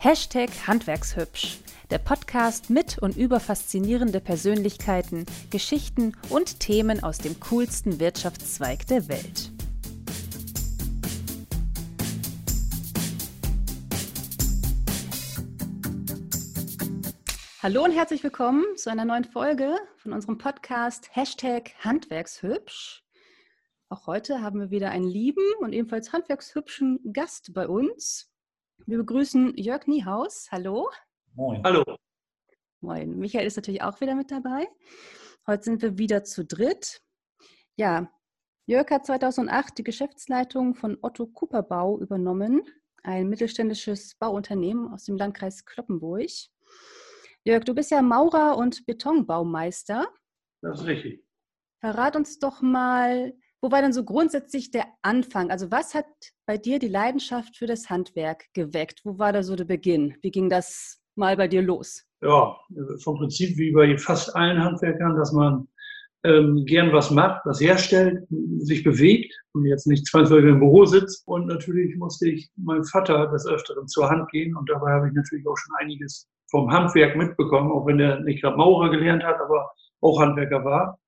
Hashtag Handwerkshübsch. Der Podcast mit und über faszinierende Persönlichkeiten, Geschichten und Themen aus dem coolsten Wirtschaftszweig der Welt. Hallo und herzlich willkommen zu einer neuen Folge von unserem Podcast Hashtag Handwerkshübsch. Auch heute haben wir wieder einen lieben und ebenfalls handwerkshübschen Gast bei uns. Wir begrüßen Jörg Niehaus. Hallo. Moin. Hallo. Moin. Michael ist natürlich auch wieder mit dabei. Heute sind wir wieder zu dritt. Ja, Jörg hat 2008 die Geschäftsleitung von Otto Cooper Bau übernommen, ein mittelständisches Bauunternehmen aus dem Landkreis Kloppenburg. Jörg, du bist ja Maurer und Betonbaumeister. Das ist richtig. Verrat uns doch mal, wo war denn so grundsätzlich der Anfang? Also was hat bei dir die Leidenschaft für das Handwerk geweckt? Wo war da so der Beginn? Wie ging das mal bei dir los? Ja, vom Prinzip wie bei fast allen Handwerkern, dass man ähm, gern was macht, was herstellt, sich bewegt und jetzt nicht zwangsläufig im Büro sitzt. Und natürlich musste ich meinem Vater des Öfteren zur Hand gehen und dabei habe ich natürlich auch schon einiges vom Handwerk mitbekommen, auch wenn er nicht gerade Maurer gelernt hat, aber auch Handwerker war.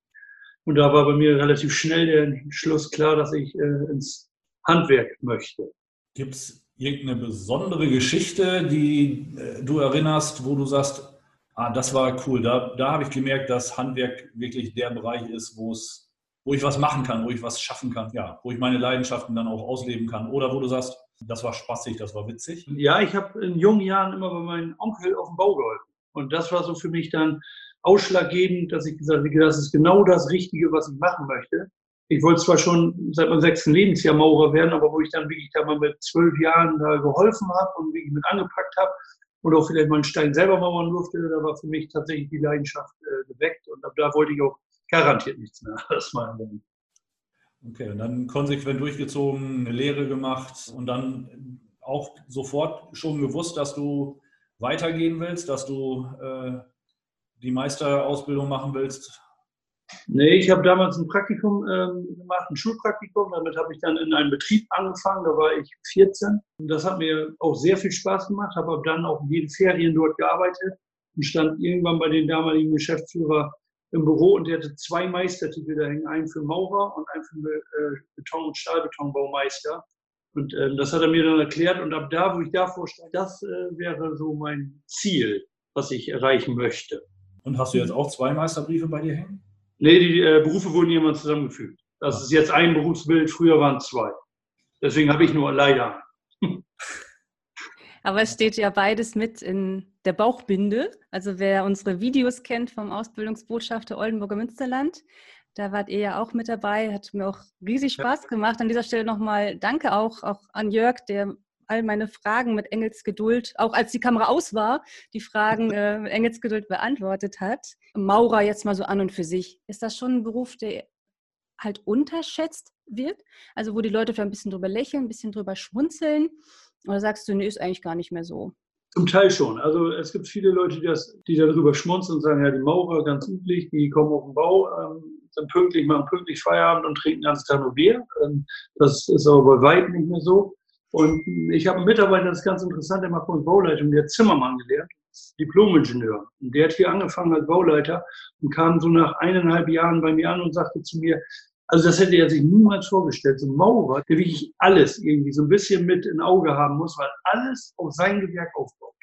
Und da war bei mir relativ schnell der Schluss klar, dass ich äh, ins Handwerk möchte. Gibt es irgendeine besondere Geschichte, die äh, du erinnerst, wo du sagst, ah, das war cool, da, da habe ich gemerkt, dass Handwerk wirklich der Bereich ist, wo es wo ich was machen kann, wo ich was schaffen kann, ja, wo ich meine Leidenschaften dann auch ausleben kann. Oder wo du sagst, das war spaßig, das war witzig. Ja, ich habe in jungen Jahren immer bei meinem Onkel auf dem Bau geholfen. Und das war so für mich dann ausschlaggebend, dass ich gesagt habe, das ist genau das Richtige, was ich machen möchte. Ich wollte zwar schon seit meinem sechsten Lebensjahr Maurer werden, aber wo ich dann wirklich da mal mit zwölf Jahren da geholfen habe und wirklich mit angepackt habe und auch vielleicht mal einen Stein selber mauern durfte, da war für mich tatsächlich die Leidenschaft äh, geweckt und ab da wollte ich auch garantiert nichts mehr mal lernen. Okay, und dann konsequent durchgezogen, eine Lehre gemacht und dann auch sofort schon gewusst, dass du weitergehen willst, dass du äh, die Meisterausbildung machen willst? Nee, ich habe damals ein Praktikum ähm, gemacht, ein Schulpraktikum. Damit habe ich dann in einem Betrieb angefangen, da war ich 14. Und das hat mir auch sehr viel Spaß gemacht, habe dann auch jede Ferien dort gearbeitet und stand irgendwann bei den damaligen Geschäftsführer im Büro und der hatte zwei Meistertitel da hängen, einen für Maurer und einen für äh, Beton- und Stahlbetonbaumeister. Und äh, das hat er mir dann erklärt und ab da, wo ich davor stand, das äh, wäre so mein Ziel, was ich erreichen möchte. Und hast du jetzt auch zwei Meisterbriefe bei dir hängen? Nee, die äh, Berufe wurden jemand zusammengefügt. Das ist jetzt ein Berufsbild, früher waren es zwei. Deswegen habe ich nur leider. Aber es steht ja beides mit in der Bauchbinde. Also wer unsere Videos kennt vom Ausbildungsbotschafter Oldenburger Münsterland, da wart ihr ja auch mit dabei. Hat mir auch riesig Spaß gemacht. An dieser Stelle nochmal danke auch, auch an Jörg, der all meine Fragen mit Engelsgeduld, auch als die Kamera aus war, die Fragen äh, mit Engelsgeduld beantwortet hat. Maurer jetzt mal so an und für sich. Ist das schon ein Beruf, der halt unterschätzt wird? Also wo die Leute vielleicht ein bisschen drüber lächeln, ein bisschen drüber schmunzeln? Oder sagst du, nee, ist eigentlich gar nicht mehr so? Zum Teil schon. Also es gibt viele Leute, die, das, die darüber schmunzeln und sagen, ja, die Maurer, ganz üblich, die kommen auf den Bau, ähm, sind pünktlich, machen pünktlich Feierabend und trinken ganz Tag nur Bier. Ähm, das ist aber bei weitem nicht mehr so. Und ich habe einen Mitarbeiter, das ist ganz interessant, der macht bei uns Bauleitung, der hat Zimmermann gelernt, Diplomingenieur. Und der hat hier angefangen als Bauleiter und kam so nach eineinhalb Jahren bei mir an und sagte zu mir, also das hätte er sich niemals vorgestellt. So ein Maurer, der wirklich alles irgendwie so ein bisschen mit in Auge haben muss, weil alles auf sein Gewerk aufbaut.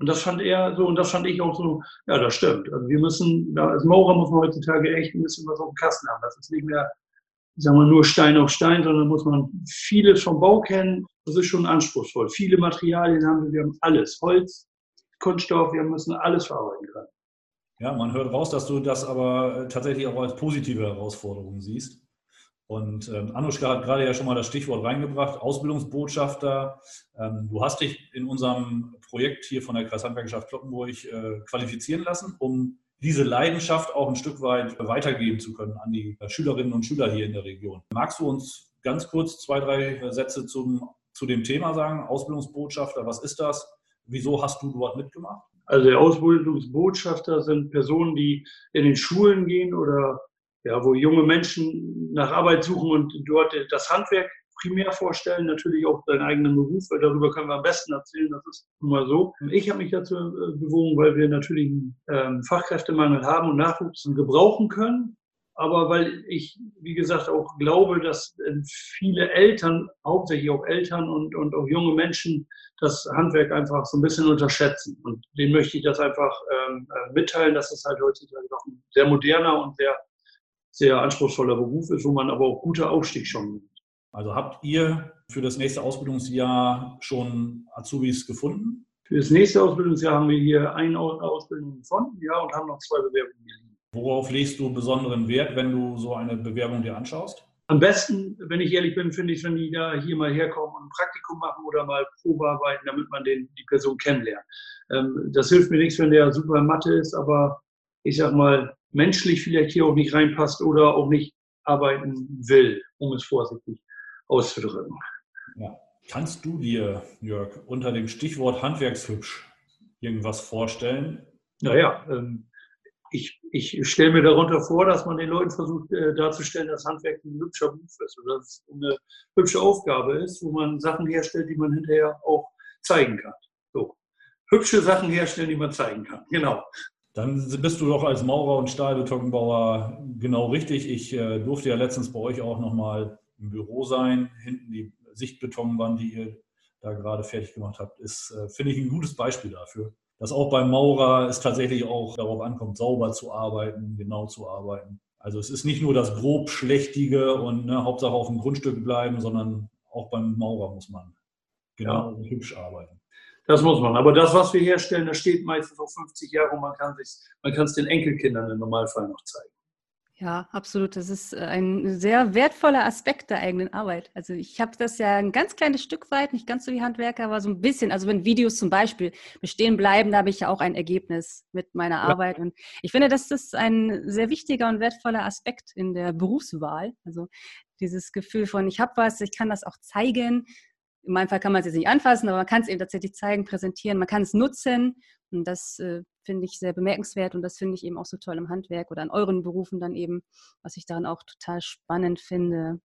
Und das fand er so, und das fand ich auch so, ja, das stimmt. Also wir müssen, als Maurer muss man heutzutage echt ein bisschen was auf dem Kasten haben. Das ist nicht mehr, sagen wir, nur Stein auf Stein, sondern muss man vieles vom Bau kennen. Das ist schon anspruchsvoll. Viele Materialien haben wir, wir haben alles. Holz, Kunststoff, wir müssen alles verarbeiten können. Ja, man hört raus, dass du das aber tatsächlich auch als positive Herausforderung siehst. Und ähm, Anuschka hat gerade ja schon mal das Stichwort reingebracht, Ausbildungsbotschafter. Ähm, du hast dich in unserem Projekt hier von der Kreishandwerkerschaft Kloppenburg äh, qualifizieren lassen, um diese Leidenschaft auch ein Stück weit weitergeben zu können an die Schülerinnen und Schüler hier in der Region. Magst du uns ganz kurz zwei, drei Sätze zum, zu dem Thema sagen? Ausbildungsbotschafter, was ist das? Wieso hast du dort mitgemacht? Also der Ausbildungsbotschafter sind Personen, die in den Schulen gehen oder ja, wo junge Menschen nach Arbeit suchen und dort das Handwerk primär vorstellen, natürlich auch deinen eigenen Beruf, weil darüber können wir am besten erzählen, das ist nun mal so. Ich habe mich dazu äh, bewogen, weil wir natürlich einen ähm, Fachkräftemangel haben und Nachwuchs gebrauchen können aber weil ich, wie gesagt, auch glaube, dass äh, viele Eltern, hauptsächlich auch Eltern und, und auch junge Menschen, das Handwerk einfach so ein bisschen unterschätzen. Und denen möchte ich das einfach ähm, äh, mitteilen, dass es halt heutzutage doch ein sehr moderner und sehr, sehr anspruchsvoller Beruf ist, wo man aber auch gute hat. Also habt ihr für das nächste Ausbildungsjahr schon Azubis gefunden? Für das nächste Ausbildungsjahr haben wir hier eine Ausbildung gefunden, ja, und haben noch zwei Bewerbungen liegen. Worauf legst du besonderen Wert, wenn du so eine Bewerbung dir anschaust? Am besten, wenn ich ehrlich bin, finde ich, wenn die da hier mal herkommen und ein Praktikum machen oder mal Probearbeiten, damit man den, die Person kennenlernt. Ähm, das hilft mir nichts, wenn der super Mathe ist, aber ich sag mal, menschlich vielleicht hier auch nicht reinpasst oder auch nicht arbeiten will, um es vorsichtig auszudrücken. Ja. Kannst du dir, Jörg, unter dem Stichwort Handwerkshübsch irgendwas vorstellen? Naja, ähm, ich, ich stelle mir darunter vor, dass man den Leuten versucht äh, darzustellen, dass Handwerk ein hübscher Beruf ist oder dass es eine hübsche Aufgabe ist, wo man Sachen herstellt, die man hinterher auch zeigen kann. So. Hübsche Sachen herstellen, die man zeigen kann. Genau. Dann bist du doch als Maurer und Stahlbetonbauer genau richtig. Ich äh, durfte ja letztens bei euch auch nochmal im Büro sein. Hinten die Sichtbetonwand, die ihr da gerade fertig gemacht habt, ist, äh, finde ich, ein gutes Beispiel dafür dass auch beim Maurer es tatsächlich auch darauf ankommt, sauber zu arbeiten, genau zu arbeiten. Also es ist nicht nur das grob Schlechtige und ne, Hauptsache auf dem Grundstück bleiben, sondern auch beim Maurer muss man genau ja. und hübsch arbeiten. Das muss man. Aber das, was wir herstellen, das steht meistens auf 50 Jahre und man kann es den Enkelkindern im Normalfall noch zeigen. Ja, absolut. Das ist äh, ein sehr wertvoller Aspekt der eigenen Arbeit. Also ich habe das ja ein ganz kleines Stück weit, nicht ganz so wie Handwerker, aber so ein bisschen. Also wenn Videos zum Beispiel bestehen bleiben, da habe ich ja auch ein Ergebnis mit meiner Arbeit. Und ich finde, das ist ein sehr wichtiger und wertvoller Aspekt in der Berufswahl. Also dieses Gefühl von, ich habe was, ich kann das auch zeigen. In meinem Fall kann man es jetzt nicht anfassen, aber man kann es eben tatsächlich zeigen, präsentieren, man kann es nutzen. Und das äh, finde ich sehr bemerkenswert und das finde ich eben auch so toll im Handwerk oder an euren Berufen dann eben, was ich daran auch total spannend finde.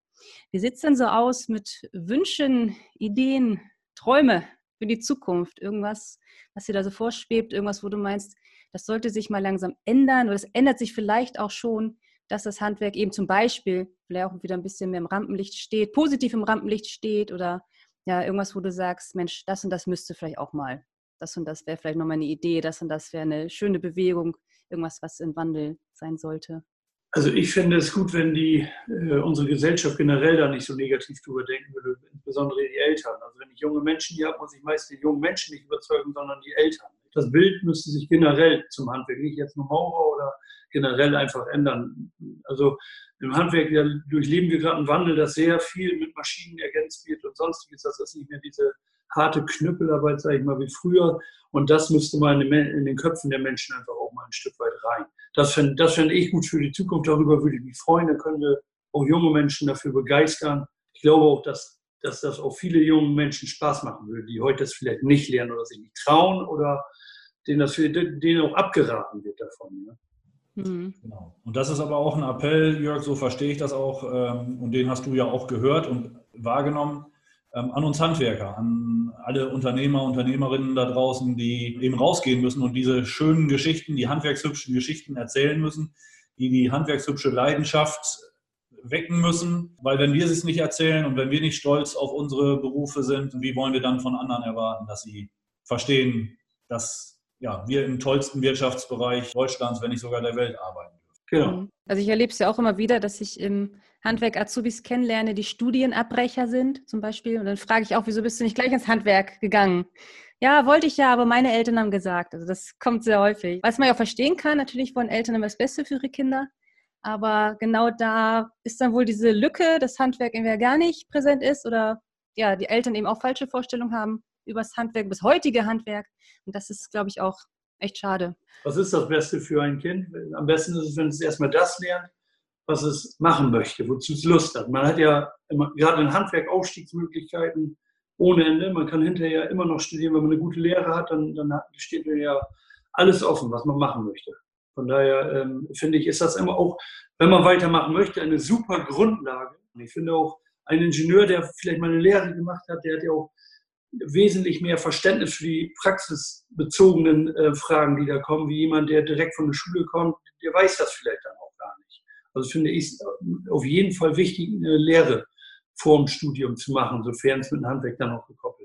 Wie sieht es denn so aus mit Wünschen, Ideen, Träume für die Zukunft? Irgendwas, was dir da so vorschwebt, irgendwas, wo du meinst, das sollte sich mal langsam ändern oder es ändert sich vielleicht auch schon, dass das Handwerk eben zum Beispiel vielleicht auch wieder ein bisschen mehr im Rampenlicht steht, positiv im Rampenlicht steht oder ja, irgendwas, wo du sagst, Mensch, das und das müsste vielleicht auch mal das und das wäre vielleicht nochmal eine Idee, das und das wäre eine schöne Bewegung, irgendwas, was im Wandel sein sollte. Also ich finde es gut, wenn die äh, unsere Gesellschaft generell da nicht so negativ drüber denken würde, insbesondere die Eltern. Also wenn ich junge Menschen hier habe, muss ich meist die jungen Menschen nicht überzeugen, sondern die Eltern. Das Bild müsste sich generell zum Handwerk, nicht jetzt nur Maurer oder generell einfach ändern. Also im Handwerk ja, durchleben wir gerade einen Wandel, dass sehr viel mit Maschinen ergänzt wird und sonstiges. Das ist nicht mehr diese harte Knüppelarbeit, sage ich mal, wie früher. Und das müsste mal in den, Köpfen der Menschen einfach auch mal ein Stück weit rein. Das fände das fänd ich gut für die Zukunft. Darüber würde ich mich freuen. Da können wir auch junge Menschen dafür begeistern. Ich glaube auch, dass, dass das auch viele junge Menschen Spaß machen würde, die heute das vielleicht nicht lernen oder sich nicht trauen oder denen, das für, denen auch abgeraten wird davon. Ja. Mhm. Genau. Und das ist aber auch ein Appell, Jörg, so verstehe ich das auch, ähm, und den hast du ja auch gehört und wahrgenommen, ähm, an uns Handwerker, an alle Unternehmer, Unternehmerinnen da draußen, die eben rausgehen müssen und diese schönen Geschichten, die handwerkshübschen Geschichten erzählen müssen, die die handwerkshübsche Leidenschaft wecken müssen, weil wenn wir es nicht erzählen und wenn wir nicht stolz auf unsere Berufe sind, wie wollen wir dann von anderen erwarten, dass sie verstehen, dass ja, wir im tollsten Wirtschaftsbereich Deutschlands, wenn nicht sogar der Welt arbeiten dürfen. Genau. Also ich erlebe es ja auch immer wieder, dass ich im Handwerk Azubis kennenlerne, die Studienabbrecher sind zum Beispiel. Und dann frage ich auch, wieso bist du nicht gleich ins Handwerk gegangen? Ja, wollte ich ja, aber meine Eltern haben gesagt. Also das kommt sehr häufig. Was man ja auch verstehen kann, natürlich wollen Eltern immer das Beste für ihre Kinder. Aber genau da ist dann wohl diese Lücke, dass Handwerk entweder gar nicht präsent ist oder ja, die Eltern eben auch falsche Vorstellungen haben über das Handwerk, das heutige Handwerk. Und das ist, glaube ich, auch echt schade. Was ist das Beste für ein Kind? Am besten ist es, wenn es erstmal das lernt, was es machen möchte, wozu es Lust hat. Man hat ja immer, gerade in Handwerk Aufstiegsmöglichkeiten ohne Ende. Man kann hinterher immer noch studieren. Wenn man eine gute Lehre hat, dann, dann steht ja alles offen, was man machen möchte. Von daher ähm, finde ich, ist das immer auch, wenn man weitermachen möchte, eine super Grundlage. Und ich finde auch, ein Ingenieur, der vielleicht mal eine Lehre gemacht hat, der hat ja auch wesentlich mehr Verständnis für die praxisbezogenen äh, Fragen, die da kommen, wie jemand, der direkt von der Schule kommt, der weiß das vielleicht dann auch gar nicht. Also finde ich es auf jeden Fall wichtig, eine Lehre vor dem Studium zu machen, sofern es mit dem Handwerk dann auch gekoppelt.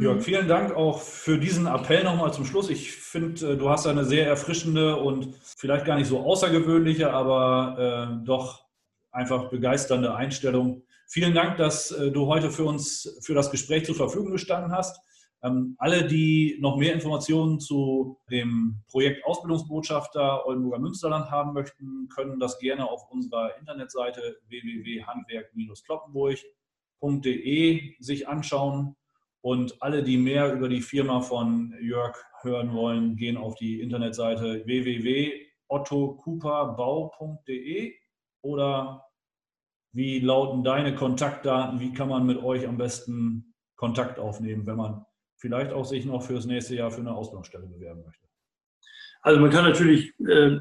Jörg, vielen Dank auch für diesen Appell nochmal zum Schluss. Ich finde, äh, du hast eine sehr erfrischende und vielleicht gar nicht so außergewöhnliche, aber äh, doch einfach begeisternde Einstellung Vielen Dank, dass äh, du heute für uns für das Gespräch zur Verfügung gestanden hast. Ähm, alle, die noch mehr Informationen zu dem Projekt Ausbildungsbotschafter Oldenburger Münsterland haben möchten, können das gerne auf unserer Internetseite www.handwerk-kloppenburg.de sich anschauen. Und alle, die mehr über die Firma von Jörg hören wollen, gehen auf die Internetseite www.ottocooperbau.de oder wie lauten deine Kontaktdaten? Wie kann man mit euch am besten Kontakt aufnehmen, wenn man vielleicht auch sich noch fürs nächste Jahr für eine Ausbildungsstelle bewerben möchte? Also man kann natürlich äh,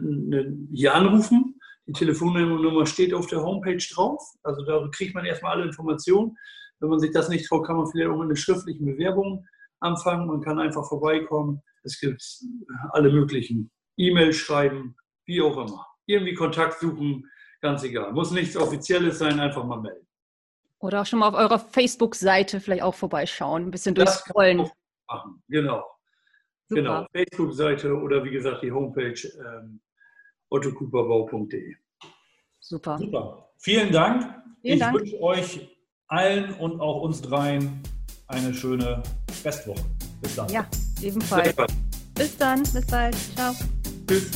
hier anrufen. Die Telefonnummer steht auf der Homepage drauf. Also da kriegt man erstmal alle Informationen. Wenn man sich das nicht traut, kann man vielleicht auch mit einer schriftlichen Bewerbung anfangen. Man kann einfach vorbeikommen. Es gibt alle möglichen E-Mails schreiben, wie auch immer. Irgendwie Kontakt suchen. Ganz egal. Muss nichts Offizielles sein, einfach mal melden. Oder auch schon mal auf eurer Facebook-Seite vielleicht auch vorbeischauen, ein bisschen durchscrollen. Machen. Genau. Super. Genau. Facebook-Seite oder wie gesagt die Homepage ähm, ottocooperbau.de. Super. Super. Vielen Dank. Vielen ich Dank. wünsche euch allen und auch uns dreien eine schöne Festwoche. Bis dann. Ja, ebenfalls. Bis dann. Bis bald. Ciao. Tschüss.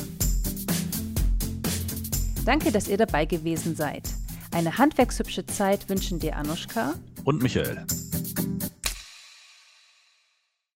Danke, dass ihr dabei gewesen seid. Eine handwerkshübsche Zeit wünschen dir Anuschka und Michael.